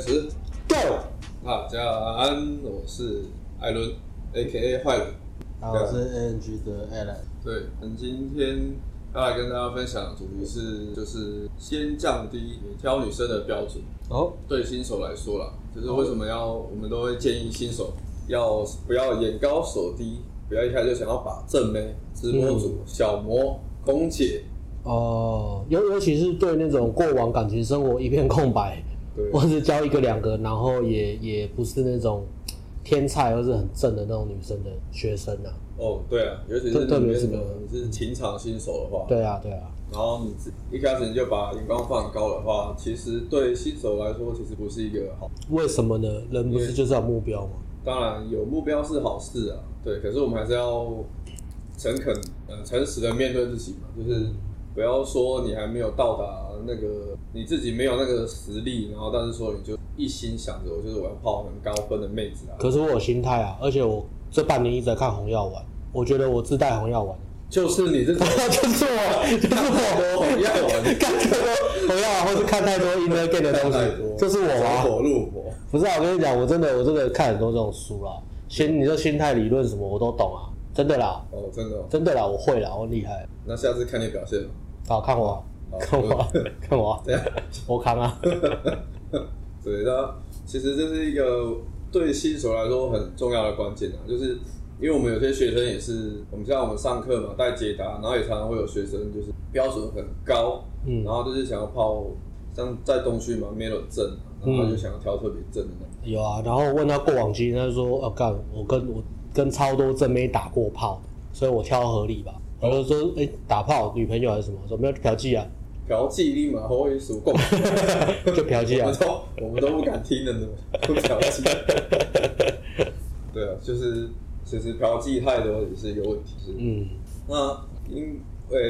开始，Go！大家安，我是艾伦，A.K.A. 坏人。好，我是 A.N.G 的 Alan。对，我们今天要来跟大家分享的主题是，就是先降低挑女生的标准。哦，对新手来说啦，就是为什么要，我们都会建议新手要不要眼高手低，不要一开始就想要把正妹、直播主、嗯、小模、空姐。哦，尤尤其是对那种过往感情生活一片空白，对，或是交一个两个，然后也也不是那种天才或是很正的那种女生的学生啊。哦，对啊，尤其是特别是你是情场新手的话，对啊，对啊。然后你一开始你就把眼光放高的话，其实对新手来说其实不是一个好。为什么呢？人不是就是要目标吗？当然有目标是好事啊，对。可是我们还是要诚恳、呃、诚实的面对自己嘛，就是。不要说你还没有到达那个你自己没有那个实力，然后但是说你就一心想着我就是我要泡很高分的妹子啊。可是我有心态啊，而且我这半年一直在看红药丸，我觉得我自带红药丸。就是你这，就是我，就是我红药丸，看太多红药丸，或是看太多 inner game 的东西，就是我啊。火入火。不是啊，我跟你讲，我真的我真的看很多这种书啦，心你说心态理论什么我都懂啊。真的啦，哦，真的、哦，真的啦，我会啦，我厉害。那下次看你表现。好，看我，看我，看我，这样我扛啊。对，那其实这是一个对新手来说很重要的关键啊，就是因为我们有些学生也是，我们像我们上课嘛，带解答，然后也常常会有学生就是标准很高，嗯，然后就是想要泡像在东区嘛，没有证，然后就想要挑特别正的那种、嗯。有啊，然后问他过往经验，他就说，哦、啊，干，我跟我。跟超多正没打过炮，所以我挑合理吧。然后说，哎、欸，打炮女朋友还是什么？说没有嫖妓啊？嫖妓立马后会数够，就嫖妓啊我！我们都不敢听的呢，不嫖妓。对啊，就是其实嫖妓太多也是一个问题。是嗯，那因为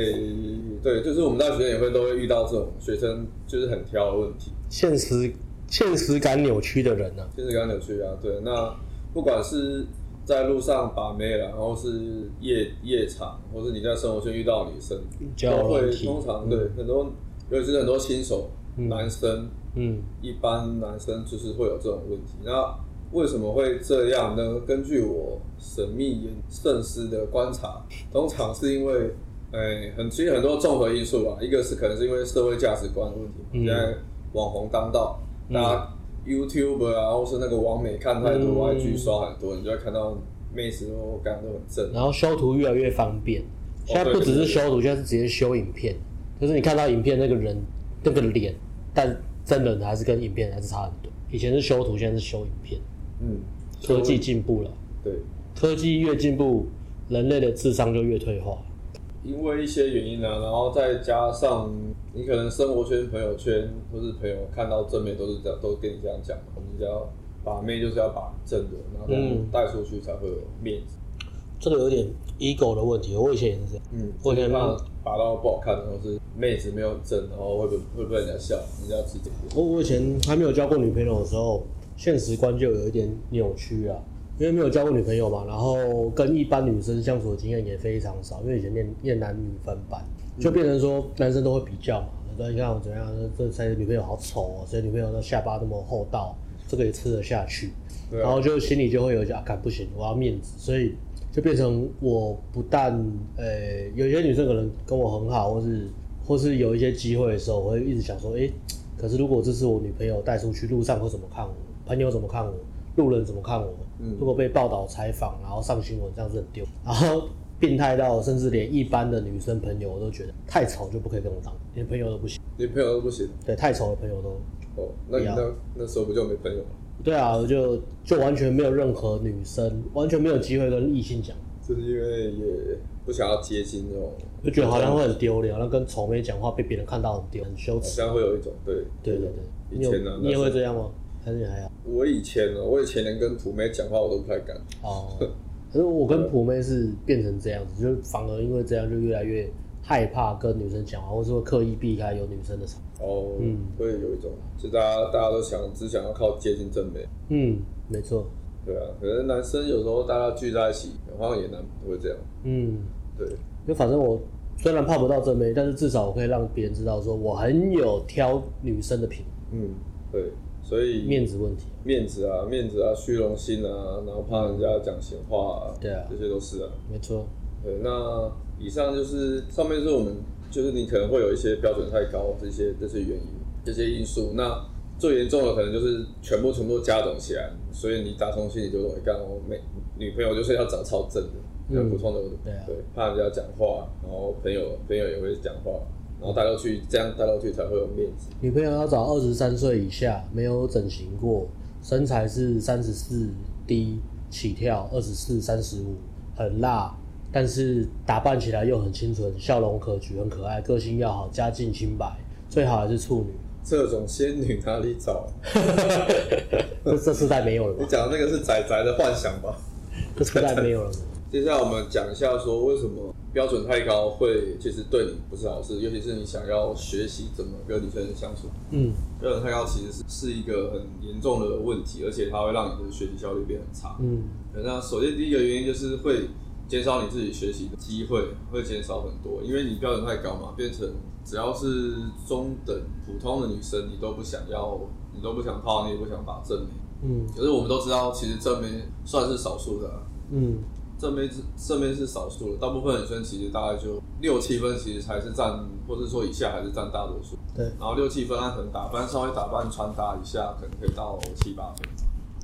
对，就是我们大学也会都会遇到这种学生，就是很挑的问题。现实现实感扭曲的人呢、啊？现实感扭曲啊！对，那不管是。在路上把妹了，然后是夜夜场，或是你在生活圈遇到女生，都会通常对、嗯、很多，尤其是很多新手、嗯、男生，嗯，一般男生就是会有这种问题。那为什么会这样呢？根据我神秘慎思的观察，通常是因为，哎，很其实很多综合因素吧。一个是可能是因为社会价值观的问题，嗯、现在网红当道，大家。嗯 YouTube 啊，或是那个网美看太多，IG 刷很多，嗯、你就会看到妹子都感觉都很正。然后修图越来越方便，现在不只是修图，现在是直接修影片。就是你看到影片那个人那个脸，但真人还是跟影片还是差很多。以前是修图，现在是修影片。嗯，科技进步了。对，科技越进步，人类的智商就越退化。因为一些原因呢、啊，然后再加上你可能生活圈、朋友圈或是朋友看到正面都是这样，都跟你这样讲，我们只要把妹就是要把正的，然后带出去才会有面子。嗯、这个有点 ego 的问题，我以前也是这样。嗯，我以前怕拔到不好看，或是妹子没有正，然后会被会会被人家笑？人家指点。我我以前还没有交过女朋友的时候，现实观就有一点扭曲啊。因为没有交过女朋友嘛，然后跟一般女生相处的经验也非常少。因为以前念念男女分班，就变成说男生都会比较嘛。说你看我怎样，这谁女朋友好丑哦，谁女朋友的下巴那么厚道，这个也吃得下去。然后就心里就会有一些啊，干不行，我要面子，所以就变成我不但呃，有些女生可能跟我很好，或是或是有一些机会的时候，我会一直想说，哎，可是如果这是我女朋友带出去，路上会怎么看我？朋友怎么看我？路人怎么看我？嗯，如果被报道采访，然后上新闻，这样子很丢。然后病态到，甚至连一般的女生朋友我都觉得太丑就不可以跟我当，连朋友都不行，连朋友都不行。对，太丑的朋友都。哦，那你那那时候不就没朋友了？对啊，我就就完全没有任何女生，完全没有机会跟异性讲。就是因为也不想要接近那种，就觉得好像会很丢脸，好像跟丑妹讲话被别人看到很丢，很羞耻。好像会有一种对对对对。以前呢，你也会这样吗？还是还好。我以前呢，我以前连跟土妹讲话我都不太敢。哦。可是我跟普妹是变成这样子，就反而因为这样就越来越害怕跟女生讲话，或是会刻意避开有女生的场。哦。嗯。会有一种，就大家大家都想只想要靠接近正妹。嗯，没错。对啊，可是男生有时候大家聚在一起，好像也难不会这样。嗯。对。就反正我虽然怕不到正妹，但是至少我可以让别人知道说我很有挑女生的品。嗯，对。所以面子问题，面子啊，面子啊，虚荣心啊，然后怕人家讲闲话啊，对啊，这些都是啊，没错。对，那以上就是上面是我们就是你可能会有一些标准太高这些这些原因这些因素，那最严重的可能就是全部全部都加总起来，所以你打从心里就认为干我没女朋友就是要找超正的，很普通的，对啊，对，怕人家讲话，然后朋友朋友也会讲话。然后带到去，这样带到去才会有面子。女朋友要找二十三岁以下，没有整形过，身材是三十四 D 起跳，二十四、三十五，很辣，但是打扮起来又很清纯，笑容可掬，很可爱，个性要好，家境清白，最好还是处女。这种仙女哪里找？这这世代没有了。你讲的那个是仔仔的幻想吧？这世代没有了。接下来我们讲一下，说为什么标准太高会其实对你不是好事，尤其是你想要学习怎么跟女生相处。嗯，标准太高其实是是一个很严重的问题，而且它会让你的学习效率变很差。嗯，那首先第一个原因就是会减少你自己学习的机会，会减少很多，因为你标准太高嘛，变成只要是中等普通的女生，你都不想要，你都不想泡，你也不想把正妹。嗯，可是我们都知道，其实正妹算是少数的啊。嗯。正面是正面是少数的，大部分女生其实大概就六七分，其实才是占，或者说以下还是占大多数。对，然后六七分，她可能打扮稍微打扮穿搭一下，可能可以到七八分。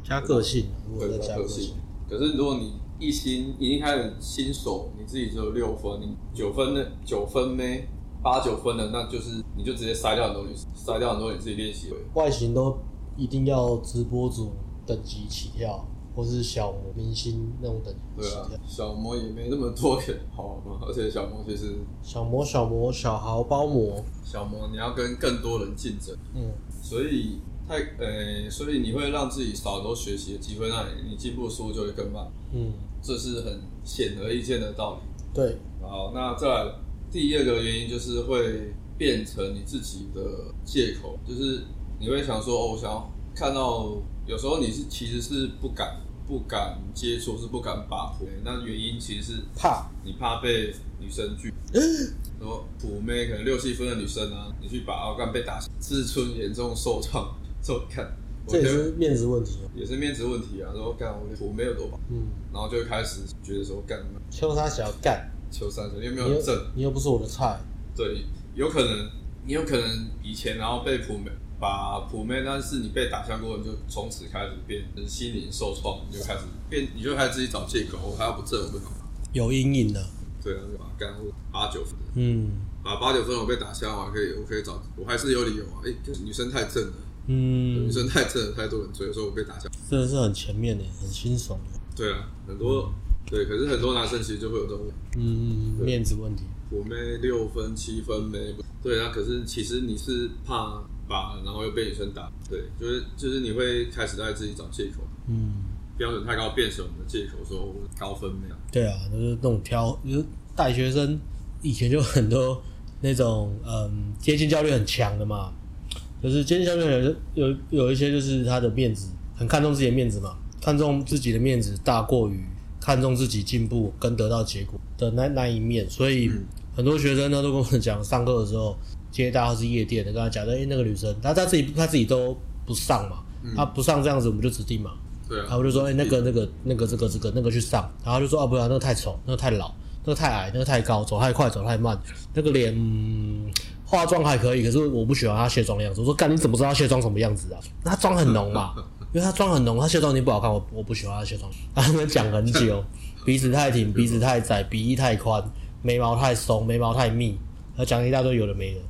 加个性，对，加个性。可是如果你一心已经开始新手，你自己只有六分，你九分的九分没八九分的，那就是你就直接筛掉很多女生，筛掉很多你自己练习的。外形都一定要直播主等级起跳。或是小模明星那种等级，对啊，小模也没那么多人好吗，而且小模其实小模小模小豪包模，小模你要跟更多人竞争，嗯，所以太呃、欸，所以你会让自己少很多学习的机会，那你你进步速度就会更慢，嗯，这是很显而易见的道理。对，好，那再来第二个原因就是会变成你自己的借口，就是你会想说，哦，我想要看到，有时候你是其实是不敢。不敢接触是不敢把普，那原因其实是怕你怕被女生拒。说普妹可能六七分的女生啊，你去把奥干被打，自尊严重受创，这看这也是面子问题，也是面子问题啊。说干我普妹有多棒，嗯，然后就会开始觉得说干秋山想要干秋山说，你有没有证？你又不是我的菜，对，有可能你有可能以前然后被普妹。把普妹，但是你被打枪过，你就从此开始变成心灵受创，你就开始变，你就开始自己找借口，我还要不正，我不好。有阴影的。对啊，就把干八九分。嗯。把八九分我被打枪，我还可以，我可以找，我还是有理由啊。哎、女生太正了。嗯。女生太正了，太多人追，所以我被打枪。真的是很前面的，很轻松。对啊，很多、嗯、对，可是很多男生其实就会有这种嗯面子问题。普妹六分七分没，对啊，可是其实你是怕。把，然后又被女生打，对，就是就是你会开始在自己找借口，嗯，标准太高变成我们的借口，说高分没有？对啊，就是那种挑，就是大学生以前就很多 那种嗯接近焦虑很强的嘛，就是接近焦虑有有有一些就是他的面子很看重自己的面子嘛，看重自己的面子大过于看重自己进步跟得到结果的那那一面，所以很多学生呢都跟我们讲，上课的时候。接大家是夜店的，跟他讲的，哎、欸，那个女生，他他自己他自己都不上嘛，他不上这样子，我们就指定嘛。对啊。然后我就说，哎、欸，那个那个那个这个这个那个去上，然后就说，哦、啊，不要，那个太丑，那个太老，那个太矮，那个太高，走太快，走太慢，那个脸、嗯、化妆还可以，可是我不喜欢她卸妆的样子。我说，干，你怎么知道她卸妆什么样子啊？她妆很浓嘛，因为她妆很浓，她卸妆已经不好看，我我不喜欢她卸妆。他们讲很久，鼻子太挺，鼻子太窄，鼻翼太宽，眉毛太松，眉毛太密，他讲一大堆有的没的。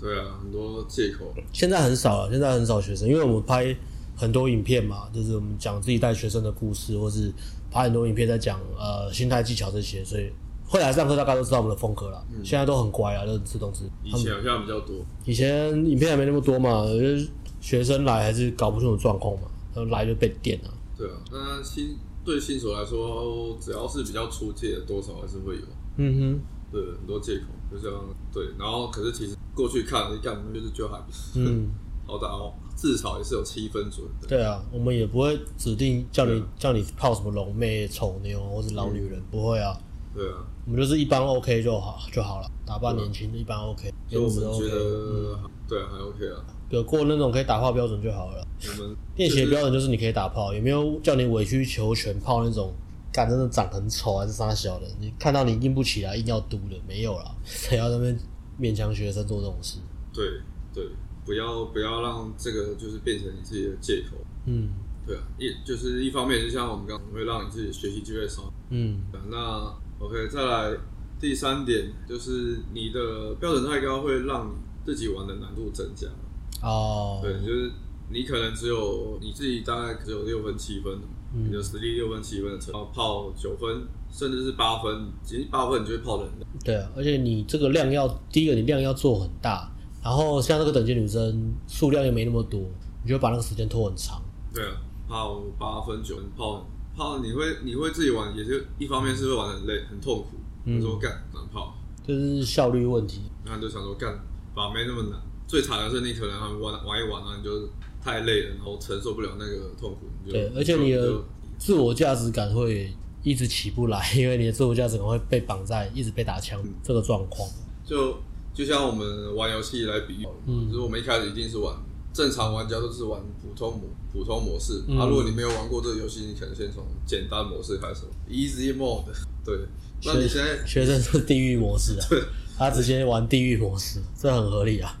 对啊，很多借口。现在很少了，现在很少学生，因为我们拍很多影片嘛，就是我们讲自己带学生的故事，或是拍很多影片在讲呃心态技巧这些，所以会来上课大家都知道我们的风格了。嗯、现在都很乖啊，都自动自。以前好像比较多。以前影片还没那么多嘛，就是学生来还是搞不清楚状况嘛，然后来就被电了。对啊，那新对新手来说，只要是比较出界的，多少还是会有。嗯哼。对，很多借口，就这样。对，然后可是其实过去看，你干就是就还，嗯，好打哦，至少也是有七分准。对啊，我们也不会指定叫你叫你泡什么龙妹、丑妞或是老女人，不会啊。对啊，我们就是一般 OK 就好就好了，打扮年轻一般 OK。所以我们觉得，对啊，还 OK 啊。有过那种可以打炮标准就好了。我们练习的标准就是你可以打炮，有没有叫你委曲求全泡那种？干真的长很丑还是啥小的？你看到你硬不起来，硬要嘟的没有啦，谁要在那边勉强学生做这种事？对对，不要不要让这个就是变成你自己的借口。嗯，对啊，一就是一方面，就像我们刚刚会让你自己学习机会少。嗯，那 OK，再来第三点就是你的标准太高，会让你自己玩的难度增加。哦，对，就是你可能只有你自己大概只有六分七分。你的实力六分七分的成，泡九分甚至是八分，其实八分你就会泡的很累。对啊，而且你这个量要第一个，你量要做很大，然后像这个等级女生数量又没那么多，你就会把那个时间拖很长。对啊，泡八分九分泡泡，你会你会自己玩，也是一方面是会玩得很累很痛苦。你说干难泡，就是效率问题。然后你就想说干，把没那么难。最惨的是你可能玩玩一玩啊，你就。太累了，然后承受不了那个痛苦。对，而且你的自我价值感会一直起不来，因为你的自我价值感会被绑在一直被打枪这个状况。就就像我们玩游戏来比喻，嗯，就是我们一开始一定是玩正常玩家都是玩普通模普通模式。嗯、啊，如果你没有玩过这个游戏，你可能先从简单模式开始，Easy Mode。对，那你现在学生是地狱模式啊？对，他直接玩地狱模式，这很合理啊。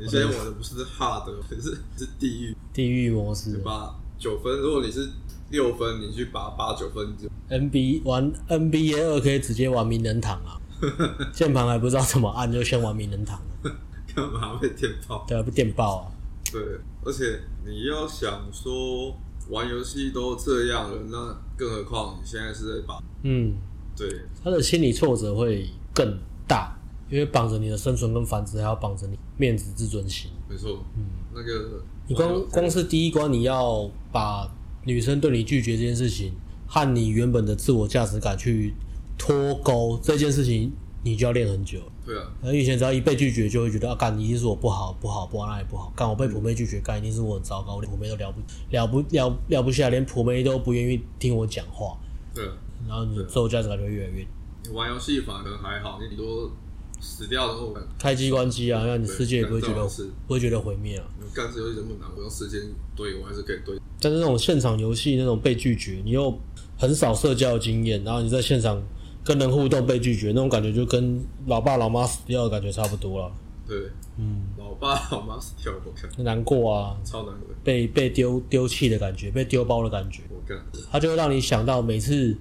你现在玩的不是 hard，可是是地狱地狱模式。八九分，如果你是六分，你去拔八九分就。NBA 玩 NBA 二可以直接玩名人堂啊，键盘还不知道怎么按就先玩名人堂了，干嘛被电爆？对啊，被电爆啊。对，而且你要想说玩游戏都这样了，那更何况你现在是在拔？嗯，对，他的心理挫折会更大。因为绑着你的生存跟繁殖，还要绑着你面子、自尊心。没错，嗯，那个你光光是第一关，你要把女生对你拒绝这件事情和你原本的自我价值感去脱钩，这件事情你就要练很久。对啊，而以前只要一被拒绝，就会觉得啊，干你一定是我不好，不好，不好，那也不好。干我被普妹拒绝，干一定是我很糟糕，我连普妹都聊不聊不聊聊不下，连普妹都不愿意听我讲话。对，然后你自我价值感就会越来越。你玩游戏反而还好，你多。死掉的后，开机关机啊，让你世界也不会觉得不会觉得毁灭啊。干这游戏这么难，我用时间堆我还是可以堆。但是那种现场游戏那种被拒绝，你又很少社交经验，然后你在现场跟人互动被拒绝，那种感觉就跟老爸老妈死掉的感觉差不多了。对，嗯，老爸老妈死掉，我看难过啊，超难过，被被丢丢弃的感觉，被丢包的感觉。我干，他就会让你想到每次。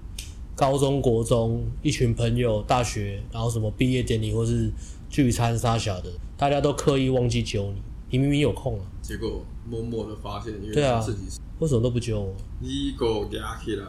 高中国中一群朋友，大学然后什么毕业典礼或是聚餐啥小的，大家都刻意忘记揪你，你明明有空啊，结果默默的发现，对啊，为什么都不揪我？你给我压起来，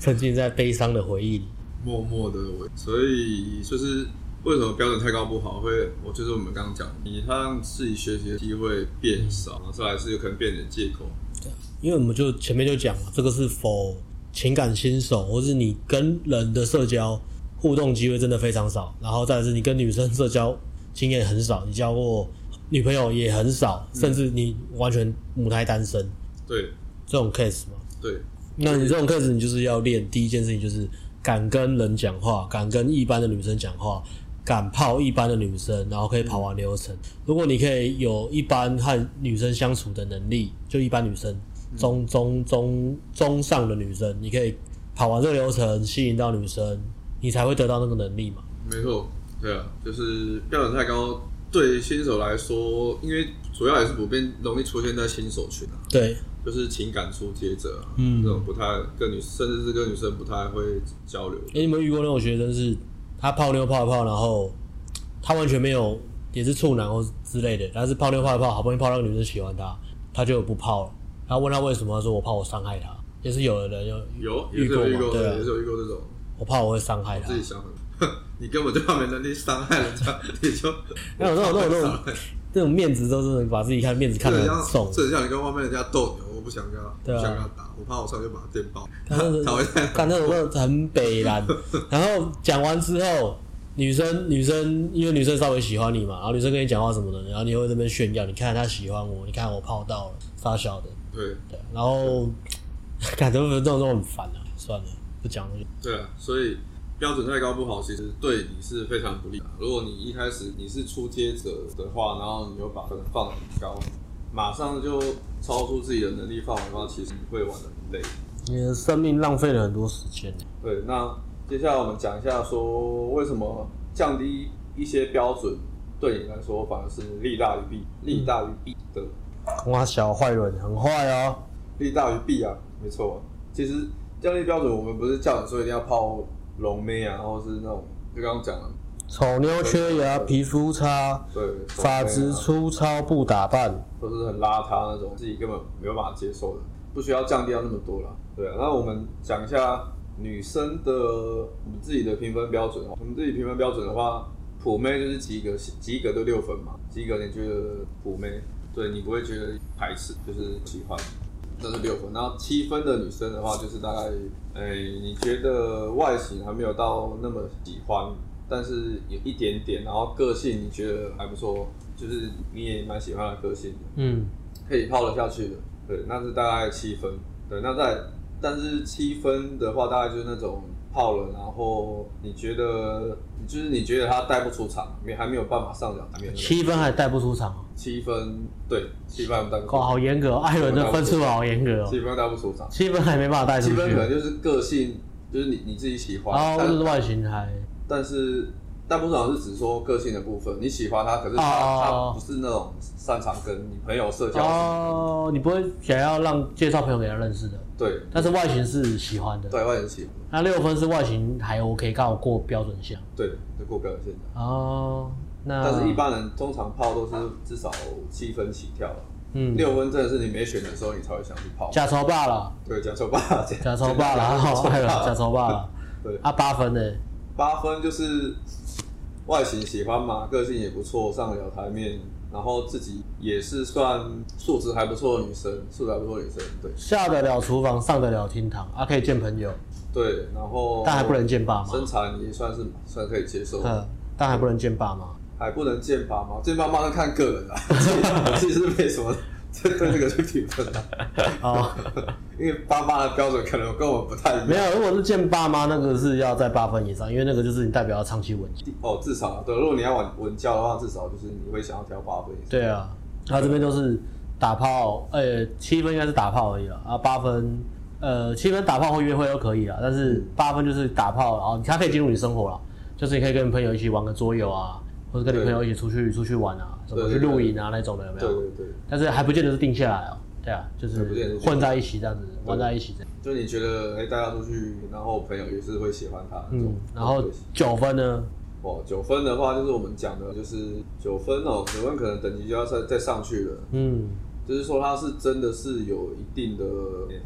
沉浸在悲伤的回忆里，默默的，所以就是为什么标准太高不好？会，我就是我们刚刚讲，你他让自己学习的机会变少，嗯、再来是有可能变成借口。对，因为我们就前面就讲了，这个是否。情感新手，或是你跟人的社交互动机会真的非常少，然后再是你跟女生社交经验很少，你交过女朋友也很少，嗯、甚至你完全母胎单身。对，这种 case 嘛。对，那你这种 case 你就是要练第一件事情，就是敢跟人讲话，敢跟一般的女生讲话，敢泡一般的女生，然后可以跑完流程。嗯、如果你可以有一般和女生相处的能力，就一般女生。中中中中上的女生，你可以跑完这个流程，吸引到女生，你才会得到那个能力嘛。没错，对啊，就是标准太高，对新手来说，因为主要也是普遍容易出现在新手群啊。对，就是情感初阶者啊，嗯，这种不太跟女，甚至是跟女生不太会交流。哎、欸，你们遇过那种学生是，他泡妞泡一泡，然后他完全没有，也是处男或之类的，但是泡妞泡一泡，好不容易泡到个女生喜欢他，他就不泡了。然后问他为什么，他说我怕我伤害他，也是有的人有有遇过吗？对啊，也是有遇过这种。我怕我会伤害他。自己想很，你根本就没能力伤害人家，你就 那种那种那种那种那种面子都是把自己看面子看得很重。这很像你跟外面人家斗牛，我不想跟他，不想跟他打，我怕我上去把他电爆。他会干那种那种很北然。然后讲完之后，女生女生因为女生稍微喜欢你嘛，然后女生跟你讲话什么的，然后你会这边炫耀，你看他喜欢我，你看我泡到了，发小的。对对，然后感觉这种这种很烦啊，算了，不讲了。对啊，所以标标准太高不好，其实对你是非常不利的。如果你一开始你是初阶者的话，然后你又把分放得很高，马上就超出自己的能力范围的话，其实你会玩的很累，你的生命浪费了很多时间。对，那接下来我们讲一下说为什么降低一些标准对你来说反而是利大于弊，利大于弊的。哇，小坏人很坏哦，利大于弊啊，没错。其实降低标准，我们不是叫你说一定要泡龙妹啊，或是那种就刚刚讲的丑妞缺牙、皮肤差、对发质粗糙、不打扮，都是很邋遢那种，自己根本没有办法接受的，不需要降低到那么多了。对啊，那我们讲一下女生的我们自己的评分标准哦。我们自己评分标准的话，普妹就是及格，及格都六分嘛，及格你觉得普妹？对，你不会觉得排斥，就是喜欢，这是六分。然后七分的女生的话，就是大概，哎，你觉得外形还没有到那么喜欢，但是有一点点，然后个性你觉得还不错，就是你也蛮喜欢的个性的，嗯，可以泡得下去的。对，那是大概七分。对，那在，但是七分的话，大概就是那种。泡了，然后你觉得，就是你觉得他带不出场，没还没有办法上场台面。七分还带不出场？七分，对，七分带不出场。哦，好严格，艾伦的分数好严格哦。七分带不出场，七分还没办法带出去。七分可能就是个性，就是你你自己喜欢。哦，就是外形还。但是。但不少是只说个性的部分，你喜欢他，可是他、oh. 他不是那种擅长跟你朋友社交哦，oh, 你不会想要让介绍朋友给他认识的。对，但是外形是喜欢的。对，外形喜欢。那六分是外形还 OK，刚好过标准线。对，就过标准线。哦，那但是一般人通常泡都是至少七分起跳。嗯，六分真的是你没选的时候，你才会想去泡。假抽罢了。对，假抽罢了。假抽罢了，好，假抽罢了。对，啊，八分呢？八分就是。外形喜欢嘛，个性也不错，上得了台面，然后自己也是算素质还不错的女生，素质还不错的女生，对，下得了厨房，上得了厅堂，啊，可以见朋友，对，然后但还不能见爸妈，身材也算是算可以接受，嗯，但还不能见爸妈，还不能见爸妈，见爸妈是看个人啊，其实没什么。这个这个去评分的哦，因为爸妈的标准可能跟我不太一样。没有，如果是见爸妈，那个是要在八分以上，因为那个就是你代表要长期稳教。哦，至少对，如果你要稳稳教的话，至少就是你会想要挑八分以上。对啊，他这边都是打炮，呃、欸，七分应该是打炮而已了啊，八分，呃，七分打炮或约会都可以啊，但是八分就是打炮，然后他可以进入你生活了，就是你可以跟朋友一起玩个桌游啊。或者跟女朋友一起出去出去玩啊，什么去露营啊那种的有没有？对对对。但是还不见得是定下来哦。对啊，就是混在一起这样子玩在一起这样。就你觉得哎，带他出去，然后朋友也是会喜欢他。嗯。然后九分呢？哦，九分的话就是我们讲的，就是九分哦，九分可能等级就要再再上去了。嗯。就是说他是真的是有一定的，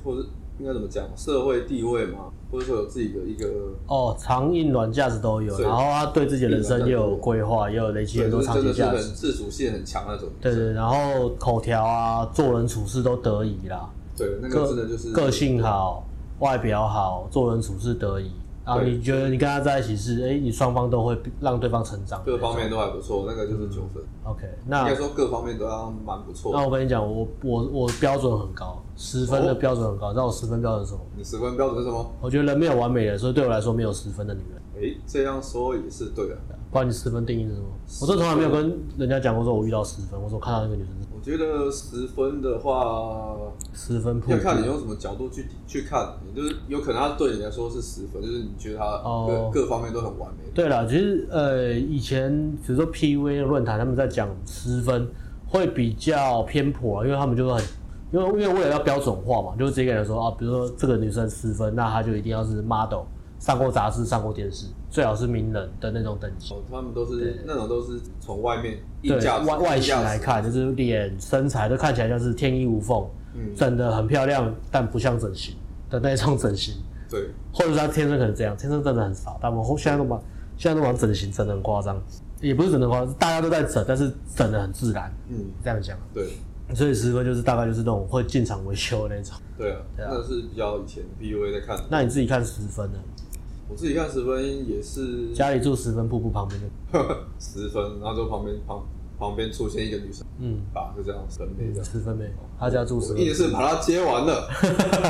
或者应该怎么讲，社会地位嘛。或者说有自己的一个哦，长硬软架子都有，然后他对自己的人生也有规划，也有累积很多长期价值，自主性很强那种。对对，然后口条啊，做人处事都得宜啦。对，那个真的就是个性好，外表好，做人处事得宜。然后你觉得你跟他在一起是，哎，你双方都会让对方成长，各方面都还不错，那个就是九分。OK，那应该说各方面都要蛮不错。那我跟你讲，我我我标准很高，十分的标准很高。你知道我十分标准是什么？你十分标准是什么？我觉得人没有完美的，所以对我来说没有十分的女人。哎，这样说也是对的。不然你十分定义是什么？我这从来没有跟人家讲过说我遇到十分，我说看到那个女生。我觉得十分的话，十分要看你用什么角度去去看，就是有可能他对你来说是十分，就是你觉得他各、哦、各方面都很完美。对了，其实呃，以前比如说 PUA 论坛他们在讲十分会比较偏颇，因为他们就会很，因为因为为了要标准化嘛，就直接跟人说啊，比如说这个女生十分，那她就一定要是 model。上过杂志，上过电视，最好是名人的那种等级。哦，他们都是那种都是从外面对外外形来看，就是脸、身材都看起来像是天衣无缝，嗯，整的很漂亮，但不像整形的那种整形。对，或者是他天生可能这样，天生真的很少。但我们现在都把现在都把整形整的很夸张，也不是整的夸张，大家都在整，但是整的很自然。嗯，这样讲。对，所以十分就是大概就是那种会进场维修的那种。对啊，对啊，那是比较以前 B U A 在看。那你自己看十分呢？我自己看十分也是家里住十分瀑布旁边的 十分，然后就旁边旁旁边出现一个女生，嗯，啊，就这样十分妹这样，十分妹，他家住十分，硬是把他接完了，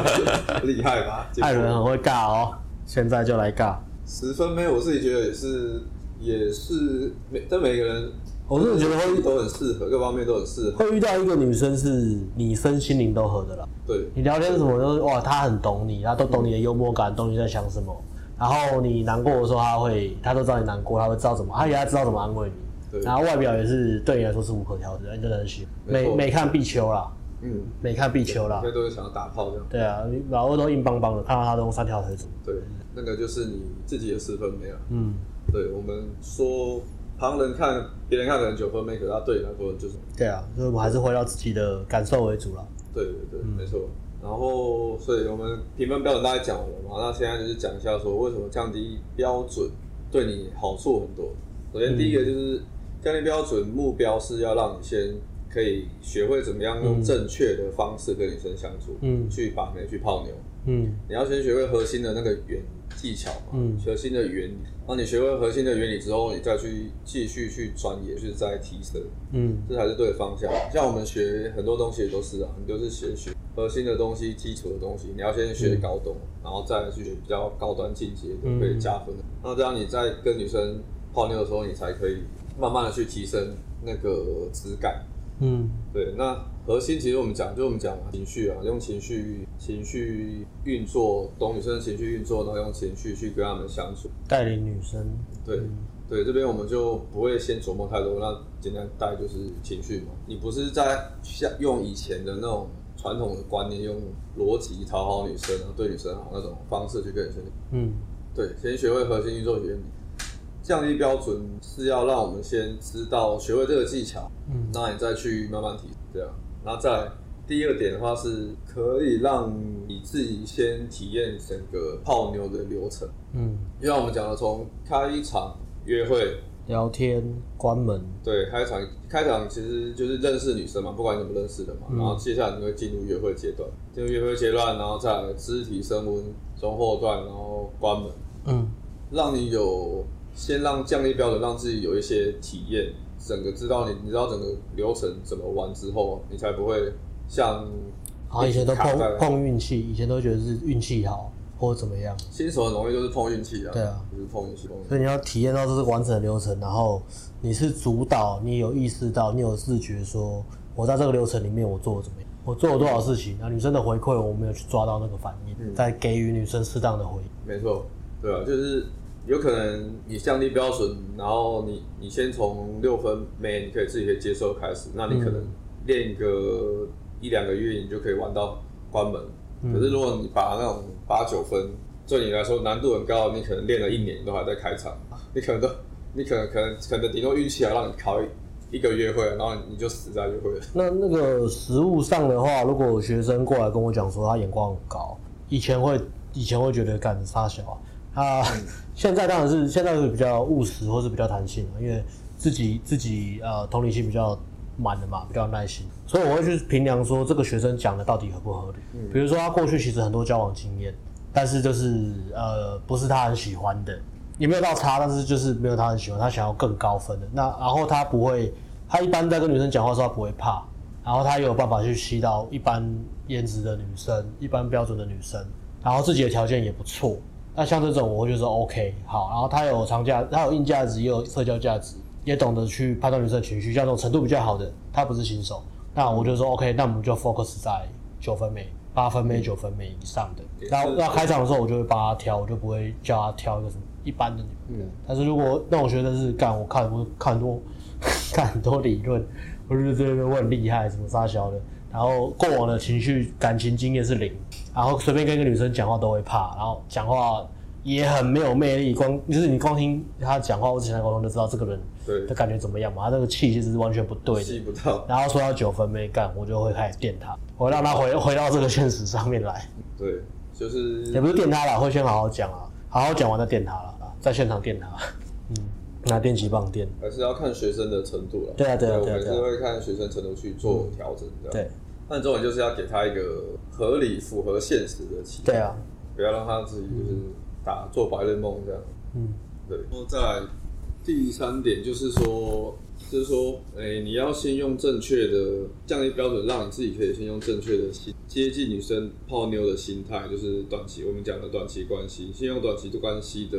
厉害吧？艾伦很会尬哦，现在就来尬，十分妹，我自己觉得也是，也是每但每个人，我真的觉得会都很适合，各方面都很适合。会遇到一个女生是你身心灵都合的啦。对，你聊天什么都哇，她很懂你，她都懂你的幽默感，懂你在想什么。然后你难过的时候，他会，他都知道你难过，他会知道怎么，他也知道怎么安慰你。对，然后外表也是对你来说是无可挑剔，你真的很喜欢。每每看必求啦，嗯，每看必求啦。因为都是想要打炮这样。对啊，老二都硬邦邦的，看到他都用三条腿走。对，那个就是你自己的十分妹啊。嗯，对，我们说旁人看，别人看可能九分妹，可是他对你来说就是。对啊，所以我们还是回到自己的感受为主了。对对对，没错。然后，所以我们评分标准大概讲完了嘛，那现在就是讲一下说为什么降低标准对你好处很多。首先第一个就是。降低标准目标是要让你先可以学会怎么样用正确的方式跟女生相处，嗯，去把妹去泡妞，嗯，你要先学会核心的那个原技巧嘛，嗯，核心的原理。那你学会核心的原理之后，你再去继续去钻研，就是再提升，嗯，这才是对的方向。像我们学很多东西都是啊，你都是先学核心的东西、基础的东西，你要先学搞懂，嗯、然后再来去学比较高端进阶的，可以加分。嗯、那这样你在跟女生泡妞的时候，你才可以。慢慢的去提升那个质感，嗯，对。那核心其实我们讲，就我们讲情绪啊，用情绪情绪运作，懂女生的情绪运作，然后用情绪去跟她们相处，带领女生。对，嗯、对，这边我们就不会先琢磨太多，那简单带就是情绪嘛。你不是在像用以前的那种传统的观念，用逻辑讨好女生然后，对女生好那种方式去跟女生，嗯，对，先学会核心运作原理。降低标准是要让我们先知道学会这个技巧，嗯，那你再去慢慢提，这样。然后再第二点的话是可以让你自己先体验整个泡妞的流程，嗯，就像我们讲的，从开一场约会、聊天、关门，对，开场开场其实就是认识女生嘛，不管你怎么认识的嘛。嗯、然后接下来你会进入约会阶段，进入约会阶段，然后再来肢体升温、中后段，然后关门，嗯，让你有。先让降低标准，让自己有一些体验，整个知道你，你知道整个流程怎么玩之后，你才不会像啊以前都碰碰运气，以前都觉得是运气好或者怎么样。新手很容易就是碰运气啊，对啊，就是碰运气。所以你要体验到这是完整的流程，然后你是主导，你有意识到，你有自觉说，我在这个流程里面我做了怎么样，我做了多少事情，那女生的回馈我没有去抓到那个反应，嗯、再给予女生适当的回应。没错，对啊，就是。有可能你降低标准，然后你你先从六分每，你可以自己可以接受开始，那你可能练个一两个月，你就可以玩到关门。嗯、可是如果你把那种八九分，对你来说难度很高，你可能练了一年都还在开场，你可能都你可能可能可能顶多运气啊，让你考一一个约会，然后你就死在约会了。那那个实物上的话，如果学生过来跟我讲说他眼光很高，以前会以前会觉得干差小啊。啊，现在当然是现在是比较务实，或是比较弹性，因为自己自己呃同理心比较满的嘛，比较耐心，所以我会去评量说这个学生讲的到底合不合理。比如说他过去其实很多交往经验，但是就是呃不是他很喜欢的，也没有到差，但是就是没有他很喜欢，他想要更高分的。那然后他不会，他一般在跟女生讲话的时候他不会怕，然后他也有办法去吸到一般颜值的女生，一般标准的女生，然后自己的条件也不错。那像这种，我会觉得说 OK 好，然后他有长价，他有硬价值，也有社交价值，也懂得去判断女生的情绪，像这种程度比较好的，他不是新手，那我就说 OK，那我们就 focus 在九分妹、八分妹、九分妹以上的。然后要开场的时候，我就会帮他挑，我就不会叫他挑一个什么一般的女。嗯。但是如果那我觉得是干，我看我看很多 看很多理论，我就觉得我很厉害，什么撒娇的，然后过往的情绪感情经验是零。然后随便跟一个女生讲话都会怕，然后讲话也很没有魅力，光就是你光听他讲话或者其他沟通就知道这个人的感觉怎么样嘛。他这个气其实是完全不对的。吸不到。然后说到九分没干，我就会开始电他，我会让他回 回到这个现实上面来。对，就是也不是电他了，会先好好讲啊，好好讲完再电他了，在现场电他。嗯，拿电击棒电。还是要看学生的程度了。对啊，对啊，对啊。我们是会看学生程度去做调整，这样。对。那重点就是要给他一个合理、符合现实的期待，对啊，不要让他自己就是打做白日梦这样。嗯，对。然后再来第三点就是说，就是说，哎、欸，你要先用正确的降低标准，让你自己可以先用正确的心接近女生泡妞的心态，就是短期我们讲的短期关系，先用短期的关系的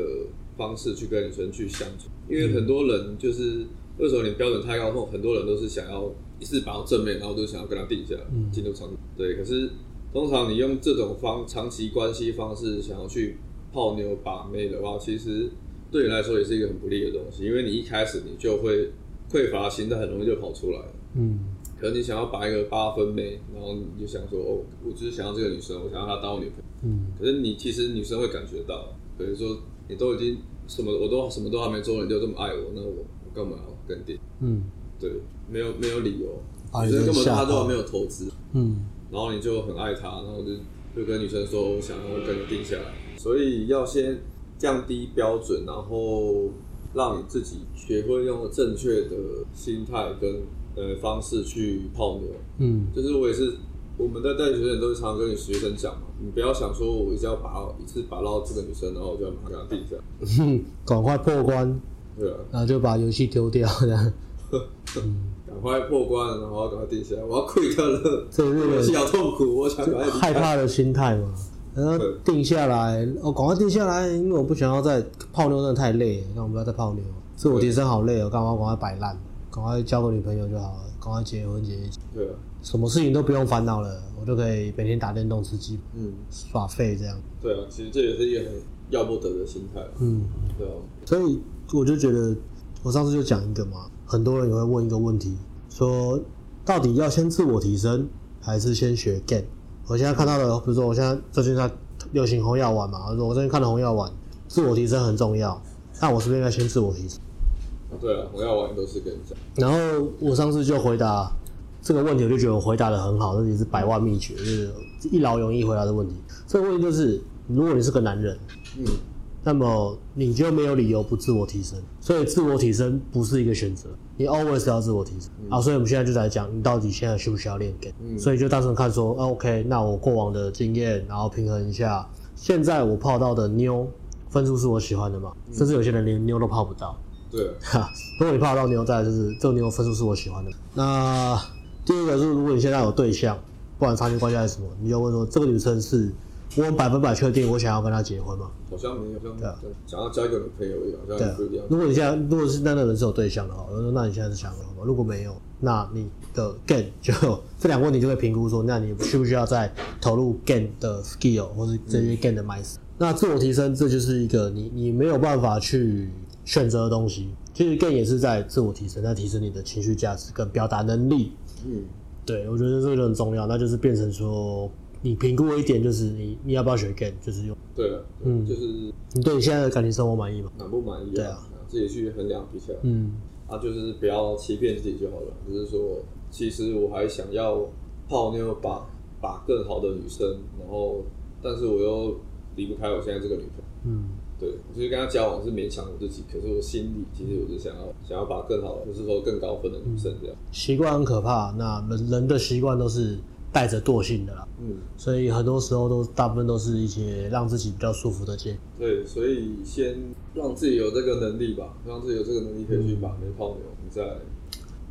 方式去跟女生去相处。因为很多人就是为什么你标准太高后，很多人都是想要一次把到正面，然后就想要跟他定下来，进入长对。可是通常你用这种方长期关系方式想要去泡妞把妹的话，其实对你来说也是一个很不利的东西，因为你一开始你就会匮乏心态很容易就跑出来。嗯。可能你想要把一个八分妹，然后你就想说，哦，我就是想要这个女生，我想要她当我女朋友。嗯。可是你其实女生会感觉到，比如说你都已经什么，我都什么都还没做，你就这么爱我，那我我干嘛要跟定？嗯。对，没有没有理由，女生根本她都还没有投资。嗯。然后你就很爱她，然后就就跟女生说，我想要跟你定下来。所以要先降低标准，然后让你自己学会用正确的心态跟。呃，方式去泡妞，嗯，就是我也是，我们在带学生都是常常跟你学生讲嘛，你不要想说我一定要把一次把到这个女生，然后我就要马上定下，嗯，赶快破关，对啊，然后就把游戏丢掉，这 赶快破关，然后赶快定下。来，我要 quit 了，这个游戏好痛苦，我想害怕的心态嘛，然后定下来，哦，赶快定下来，因为我不想要再泡妞，真的太累，那我们不要再泡妞，自我提升好累哦，干嘛赶快摆烂？赶快交个女朋友就好了，赶快结婚结一结。对啊，什么事情都不用烦恼了，我就可以每天打电动吃鸡，嗯，耍废这样。对啊，其实这也是一个很要不得的心态。嗯，对啊。所以我就觉得，我上次就讲一个嘛，很多人也会问一个问题，说到底要先自我提升，还是先学 game？我现在看到的，比如说我现在最近在流行红药丸嘛，我说我最近看了红药丸，自我提升很重要，那我是不是应该先自我提升？对啊，红药丸都是跟你讲。然后我上次就回答这个问题，我就觉得我回答的很好，这也是百万秘诀，就是一劳永逸回答的问题。这个问题就是，如果你是个男人，嗯，那么你就没有理由不自我提升。所以自我提升不是一个选择，你 always 要自我提升。嗯、啊，所以我们现在就在讲，你到底现在需不需要练 game？嗯，所以就单纯看说，啊，OK，那我过往的经验，然后平衡一下，现在我泡到的妞分数是我喜欢的嘛？嗯、甚至有些人连妞都泡不到。对，哈，如果你泡到妞，再来就是这个妞分数是我喜欢的。那第二个是，如果你现在有对象，不管长期关系还是什么，你就问说，这个女生是我百分百确定我想要跟他结婚吗？好像没有，好像对啊，想要交一个女朋友一样，好像不一样。如果你现在如果是那个人是有对象的话，我说那你现在是想要吗？如果没有，那你的 gain 就这两个问题就会评估说，那你需不需要再投入 gain 的 skill 或是这些 gain 的 mindset？那自我提升，这就是一个你你没有办法去。选择的东西，其实 gain 也是在自我提升，在提升你的情绪价值跟表达能力。嗯，对，我觉得这个就很重要。那就是变成说，你评估一点，就是你你要不要学 game，就是用。对了，嗯，就是你对你现在的感情生活满意吗？满不满意？对啊，自己去衡量一下。嗯，啊，就是不要欺骗自己就好了。就是说，其实我还想要泡妞把把更好的女生，然后，但是我又离不开我现在这个女朋友。嗯。对，就是跟她交往是勉强我自己，可是我心里其实我是想要想要把更好的，就是说更高分的女生这样。习惯很可怕，那人人的习惯都是带着惰性的啦。嗯，所以很多时候都大部分都是一些让自己比较舒服的建议。对，所以先让自己有这个能力吧，让自己有这个能力可以去把妹泡妞，你再。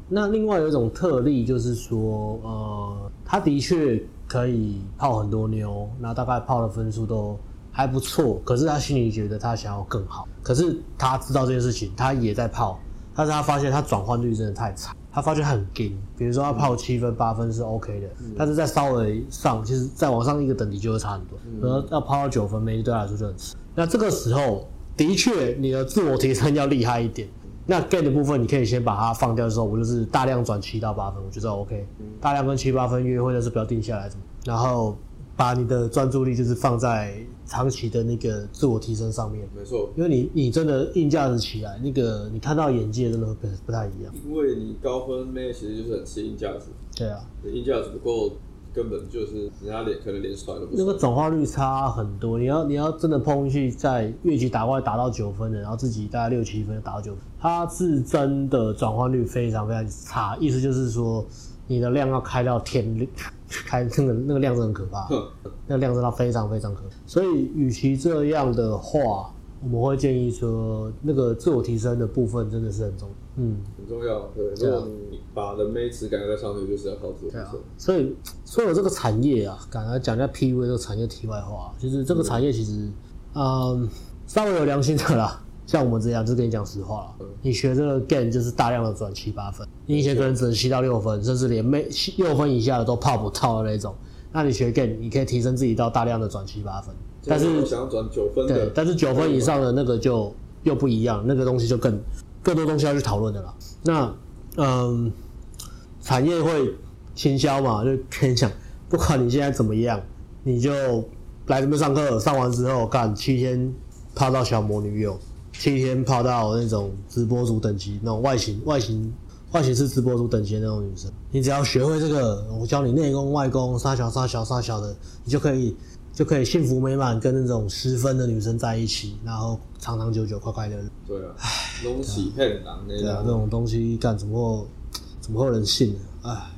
那另外有一种特例就是说，呃，他的确可以泡很多妞，那大概泡的分数都。还不错，可是他心里觉得他想要更好。可是他知道这件事情，他也在泡，但是他发现他转换率真的太差，他发觉很紧。比如说他泡七分八分是 OK 的，嗯、但是在稍微上，其实再往上一个等级就会差很多。然后、嗯、要泡到九分，maybe 对他来说就很吃。那这个时候的确你的自我提升要厉害一点。那 gain 的部分你可以先把它放掉的时候，我就是大量转七到八分，我觉得 OK。大量跟七八分约会的是不要定下来，然后把你的专注力就是放在。长期的那个自我提升上面，没错，因为你你真的硬价值起来，那个你看到眼界真的会不不太一样。因为你高分妹其实就是很吃硬价值，对啊，硬价值不够，根本就是人家脸可能连甩都不。那个转化率差很多，你要你要真的碰运气，在越级打怪打到九分的，然后自己大概六七分打到九分，它是真的转化率非常非常差，意思就是说你的量要开到天亮。开那个那个量是很可怕，那个量真的非常非常可怕。所以，与其这样的话，我们会建议说，那个自我提升的部分真的是很重要，嗯，很重要。对，如果你把人妹质感在上面，就是要靠自我提升。所以，所以这个产业啊，刚才讲一下 PUA 这个产业题外话，就是这个产业其实，嗯，嗯，稍微有良心的啦。像我们这样，就跟你讲实话了。你学这个 game 就是大量的转七八分，你以前可能只能七到六分，甚至连没六分以下的都泡不到的那种。那你学 game，你可以提升自己到大量的转七八分。但是想要转九分的，对，但是九分以上的那个就又不一样，那个东西就更更多东西要去讨论的了。那嗯，产业会倾销嘛，就跟你讲，不管你现在怎么样，你就来这边上课，上完之后干七天泡到小魔女友。七天泡到那种直播主等级，那种外形外形外形是直播主等级的那种女生，你只要学会这个，我教你内功外功，杀小杀小杀小的，你就可以 就可以幸福美满跟那种十分的女生在一起，然后长长久久快快乐乐。对啊，东西骗人对啊，这种东西干怎么会怎么会有人信呢？哎，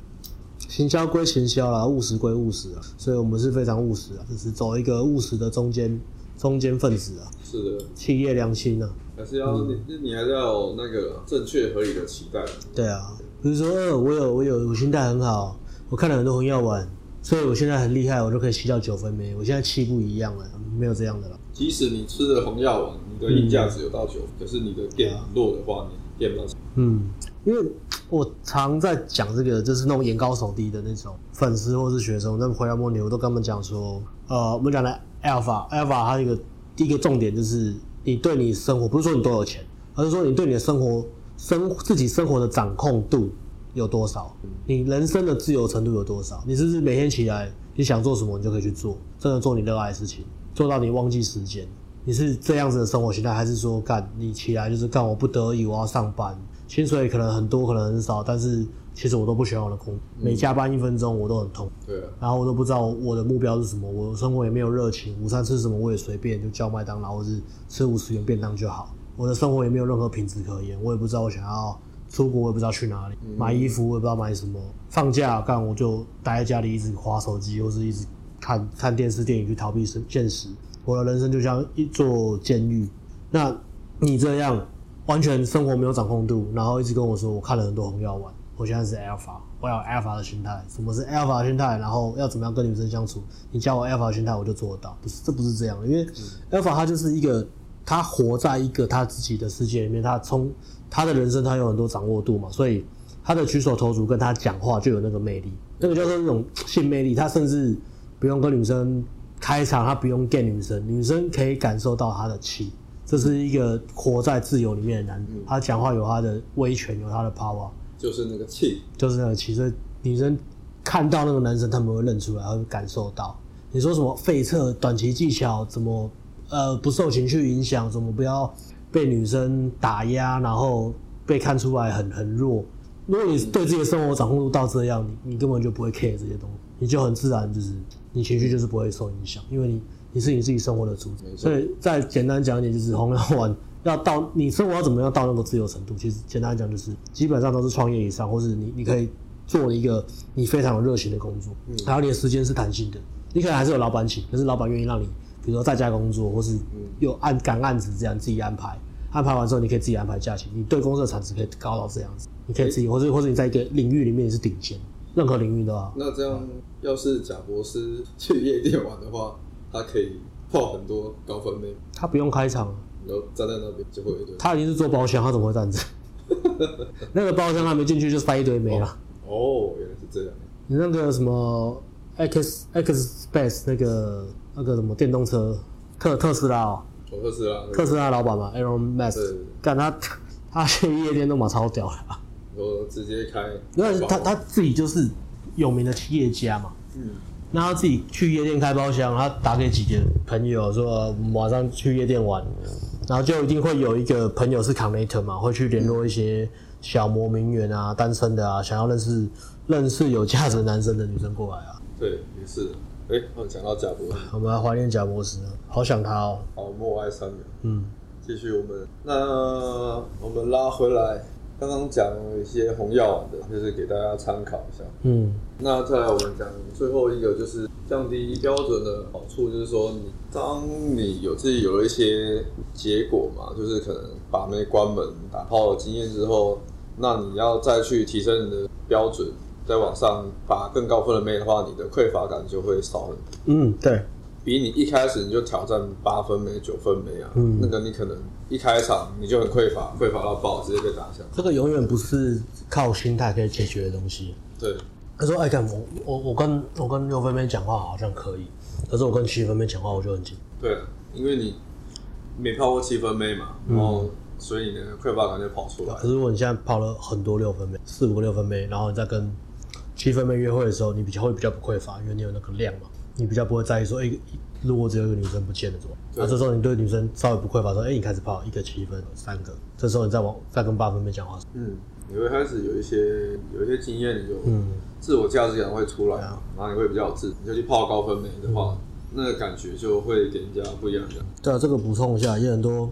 行销归行销啦，务实归务实啊，所以我们是非常务实啊，就是走一个务实的中间。中间分子啊，是的，企业良心啊，还是要你，嗯、你还是要有那个正确合理的期待。对啊，比如说，呃，我有我有我心态很好，我看了很多红药丸，所以我现在很厉害，我就可以吸到九分没？我现在气不一样了，没有这样的了。即使你吃了红药丸，你的硬价值有到九，嗯，可是你的 game 弱的话，你 game 不到。嗯，因为我常在讲这个，就是那种眼高手低的那种粉丝或是学生，那么回来摸你，我都跟他们讲说，呃，我们讲的。Alpha，Alpha，它一个第一个重点就是你对你生活，不是说你多有钱，而是说你对你的生活生自己生活的掌控度有多少，你人生的自由程度有多少？你是不是每天起来你想做什么，你就可以去做，真的做你热爱的事情，做到你忘记时间？你是这样子的生活形态，还是说干你起来就是干我不得已我要上班，薪水可能很多，可能很少，但是。其实我都不喜欢我的工作，每加班一分钟我都很痛。对啊，然后我都不知道我的目标是什么，我的生活也没有热情。午餐吃什么我也随便，就叫麦当劳或是吃五十元便当就好。我的生活也没有任何品质可言，我也不知道我想要出国，我也不知道去哪里买衣服，我也不知道买什么。放假干我就待在家里一直划手机，或是一直看看电视电影去逃避现现实。我的人生就像一座监狱。那你这样完全生活没有掌控度，然后一直跟我说我看了很多红药丸。我现在是 alpha，我要 alpha 的心态。什么是 alpha 的心态？然后要怎么样跟女生相处？你教我 alpha 的心态，我就做得到。不是，这不是这样的。因为 alpha 他就是一个，他活在一个他自己的世界里面。他从他的人生，他有很多掌握度嘛，所以他的举手投足跟他讲话就有那个魅力。那个叫做那种性魅力。他甚至不用跟女生开场，他不用 get 女生，女生可以感受到他的气。这是一个活在自由里面的男人。他讲话有他的威权，有他的 power。就是那个气，就是那个气，所以女生看到那个男生，他们会认出来，会感受到。你说什么废撤短期技巧，怎么呃不受情绪影响，怎么不要被女生打压，然后被看出来很很弱。如果你对自己的生活掌控度到这样，你你根本就不会 care 这些东西，你就很自然就是你情绪就是不会受影响，因为你你是你自己生活的主宰。所以再简单讲一点，就是红药丸。要到你生活要怎么样到那个自由程度？其实简单讲就是，基本上都是创业以上，或是你你可以做一个你非常有热情的工作，嗯然后你的时间是弹性的，你可能还是有老板请，可是老板愿意让你，比如说在家工作，或是有按赶案子这样自己安排，安排完之后你可以自己安排假期，你对公司的产值可以高到这样子，你可以自己，或者或者你在一个领域里面你是顶尖，任何领域的话。那这样要是贾博士去夜店玩的话，他可以 泡很多高分妹，他不用开场。然后站在那边就会一堆。他已经是做包厢，他怎么会站着？那个包厢还没进去就塞一堆煤了。哦，原来是这样。你那个什么 X X Space 那个那个什么电动车特特斯拉哦，特斯拉特斯拉老板嘛，Elon Musk，干他他去夜店都嘛超屌了。我直接开，因为他他自己就是有名的企业家嘛。嗯。那他自己去夜店开包厢，他打给几个朋友说，我们晚上去夜店玩，然后就一定会有一个朋友是 connector 嘛，会去联络一些小模名媛啊、单身的啊，想要认识认识有价值的男生的女生过来啊。对，也是。哎、欸，我讲到贾博士，我们来怀念贾博士，好想他哦。好，默哀三秒。嗯，继续我们，那我们拉回来。刚刚讲了一些红药丸的，就是给大家参考一下。嗯，那再来我们讲最后一个，就是降低标准的好处，就是说你当你有自己有了一些结果嘛，就是可能把妹关门、打炮的经验之后，那你要再去提升你的标准，在往上把更高分的妹的话，你的匮乏感就会少很多。嗯，对。比你一开始你就挑战八分没、九分没啊，嗯，那个你可能一开场你就很匮乏，匮乏到爆，直接被打下。这个永远不是靠心态可以解决的东西。对，他说：“哎，看我我我跟我跟六分妹讲话好像可以，可是我跟七分妹讲话我就很紧。”对，因为你没泡过七分妹嘛，然后所以你的匮乏感就跑出来。可是如果你现在泡了很多六分妹，四五个六分妹，然后你再跟七分妹约会的时候，你比较会比较不匮乏，因为你有那个量嘛。你比较不会在意说，哎、欸，如果只有一个女生不见了怎么？那这时候你对女生稍微不匮乏，说，哎、欸，你开始泡一个七分，三个，这时候你再往再跟八分妹讲话，嗯，你会开始有一些有一些经验，你就嗯，自我价值感会出来，嗯、然后你会比较有自，你就去泡高分妹的话，嗯、那个感觉就会给人家不一样的。对啊，这个补充一下，有很多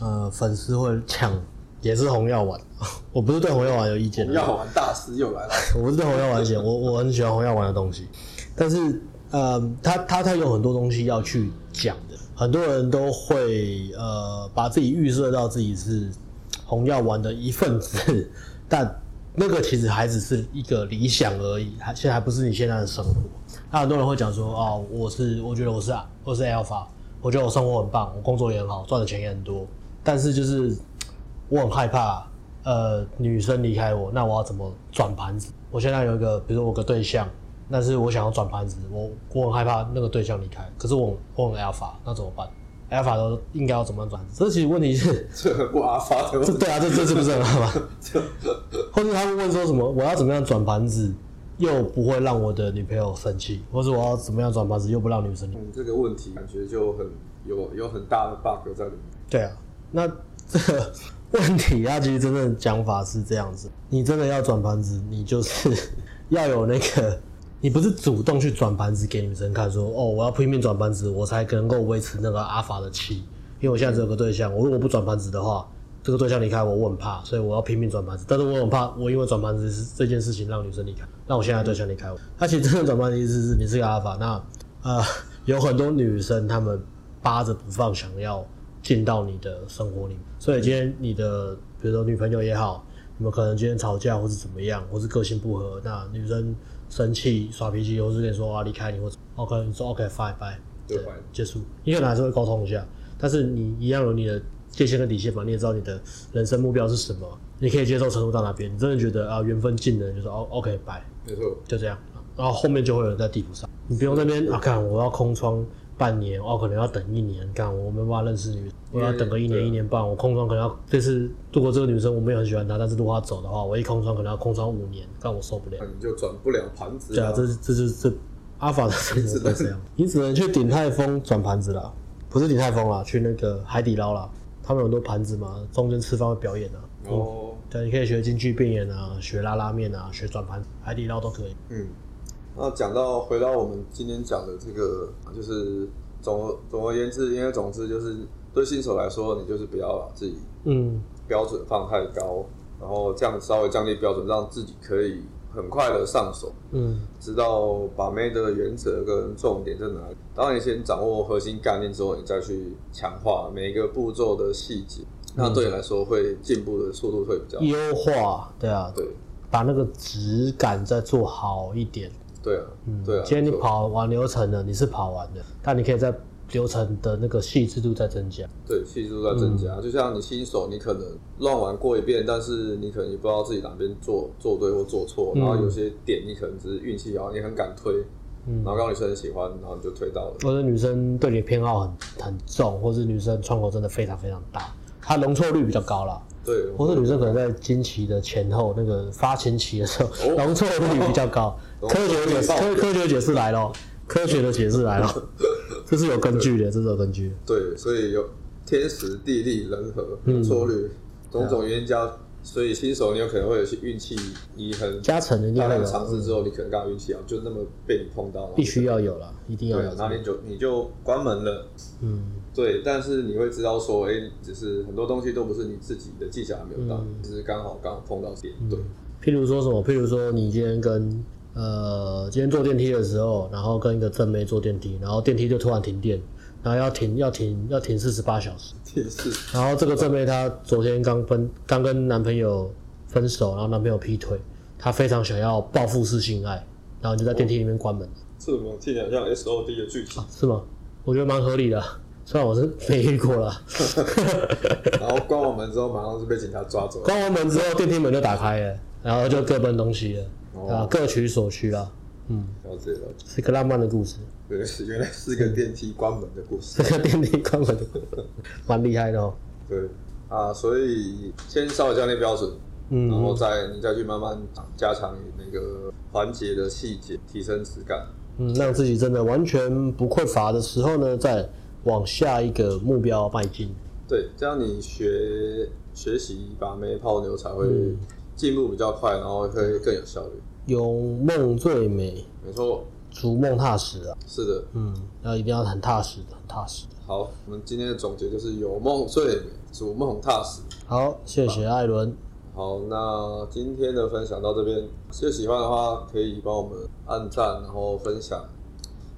呃粉丝会抢，也是红药丸，我不是对红药丸有意见，红药丸大师又来了，我不是对红药丸有意见，我我很喜欢红药丸的东西，但是。呃，他他他有很多东西要去讲的，很多人都会呃把自己预设到自己是红药丸的一份子，但那个其实还只是一个理想而已，还现在还不是你现在的生活。那很多人会讲说，哦，我是我觉得我是啊我是 Alpha，我觉得我生活很棒，我工作也很好，赚的钱也很多，但是就是我很害怕，呃，女生离开我，那我要怎么转盘子？我现在有一个，比如说我个对象。但是我想要转盘子，我我很害怕那个对象离开，可是我我很 alpha，那怎么办？alpha 都应该要怎么转？这其实问题是 这不 alpha 的问题。这对啊，这这是不是很 alpha？或者他们问说什么？我要怎么样转盘子，又不会让我的女朋友生气？或者我要怎么样转盘子，又不让女生？嗯，这个问题感觉就很有有很大的 bug 在里面。对啊，那这个 问题啊，其实真正的讲法是这样子：你真的要转盘子，你就是要有那个。你不是主动去转盘子给女生看，说哦，我要拼命转盘子，我才能够维持那个阿法的气。因为我现在只有个对象，我如果不转盘子的话，这个对象离开我，我很怕，所以我要拼命转盘子。但是我很怕，我因为转盘子是这件事情让女生离开，让我现在对象离开我。他其实真正转盘的意思是你是个阿法。那呃，有很多女生她们扒着不放，想要进到你的生活里面。所以今天你的比如说女朋友也好，你们可能今天吵架或是怎么样，或是个性不合，那女生。生气、耍脾气，或是跟你说我要离开你，或者 OK，你说 OK，fine，bye，、对，结束。你可能还是会沟通一下，但是你一样有你的界限跟底线嘛，你也知道你的人生目标是什么，你可以接受程度到哪边。你真的觉得啊，缘分尽了，就说哦，OK，bye，没错，就这样。然后后面就会有人在地图上，你不用那边啊，看我要空窗半年，我可能要等一年，干我没办法认识女，我要等个一年一年半，我空窗可能要这次如果这个女生我没有很喜欢她，但是如果她走的话，我一空窗可能要空窗五年，但我受不了，你就转不了盘子。对啊，这这就是这阿法的 生活都这样，你只能去鼎泰丰转盘子了，不是鼎泰丰啦，去那个海底捞啦，他们有很多盘子嘛，中间吃饭会表演啊。哦，对，你可以学京剧变演啊，学拉拉面啊，学转盘，海底捞都可以。嗯。那讲到回到我们今天讲的这个，就是总总而言之，因为总之就是对新手来说，你就是不要把自己嗯标准放太高，嗯、然后这样稍微降低标准，让自己可以很快的上手，嗯，知道把妹的原则跟重点在哪里。当你先掌握核心概念之后，你再去强化每一个步骤的细节，嗯、那对你来说会进步的速度会比较优化。对啊，对，把那个质感再做好一点。对啊，嗯，对啊。今天你跑完流程了，你是跑完的，但你可以在流程的那个细致度在增加。对，细致度在增加。嗯、就像你新手，你可能乱玩过一遍，但是你可能也不知道自己哪边做做对或做错，嗯、然后有些点你可能只是运气好，你很敢推，嗯、然后让女生很喜欢，然后你就推到了。或者女生对你的偏好很很重，或是女生窗口真的非常非常大，她容错率比较高啦。对，或者女生可能在经期的前后，那个发情期的时候，容错率比较高。科学解释，科科学解释来了，科学的解释来了，这是有根据的，这是有根据。对，所以有天时地利人和，容错率种种原因加，所以新手你有可能会有些运气，你很加成的，大量尝试之后，你可能刚好运气好，就那么被你碰到了。必须要有了，一定要有。然后你就你就关门了，嗯。对，但是你会知道说，哎、欸，只是很多东西都不是你自己的技巧还没有到，嗯、只是刚好刚好碰到点。对、嗯，譬如说什么？譬如说你今天跟呃今天坐电梯的时候，然后跟一个正妹坐电梯，然后电梯就突然停电，然后要停要停要停四十八小时。然后这个正妹她昨天刚分刚跟男朋友分手，然后男朋友劈腿，她非常想要报复式性爱，然后就在电梯里面关门。这种听起来像 S O D 的剧情、啊，是吗？我觉得蛮合理的，虽然我是没遇过了。然后关完门之后，马上就被警察抓走了。关完门之后，电梯门就打开了，然后就各奔东西了，哦、啊，各取所需啊。嗯，了解了，是一个浪漫的故事。对，原来是个电梯关门的故事。这个电梯关门的故事，蛮厉害的哦。对啊，所以先稍微降低标准，嗯，然后再你再去慢慢加强那个环节的细节，提升质感。嗯，让自己真的完全不匮乏的时候呢，再往下一个目标迈进。对，这样你学学习把妹泡妞才会进步比较快，然后会更有效率。有梦最美，没错，逐梦踏实啊。是的，嗯，要一定要很踏实的，很踏实的。好，我们今天的总结就是有梦最美，逐梦踏实。好，谢谢艾伦。好，那今天的分享到这边，如果喜欢的话可以帮我们按赞，然后分享。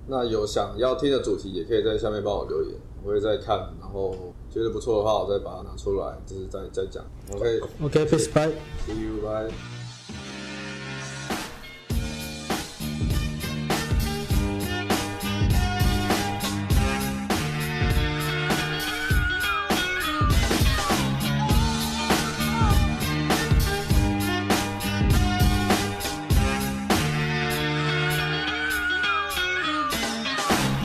那有想要听的主题，也可以在下面帮我留言，我会再看，然后觉得不错的话，我再把它拿出来，就是再再讲。OK，OK，Peace，Bye，See you，Bye。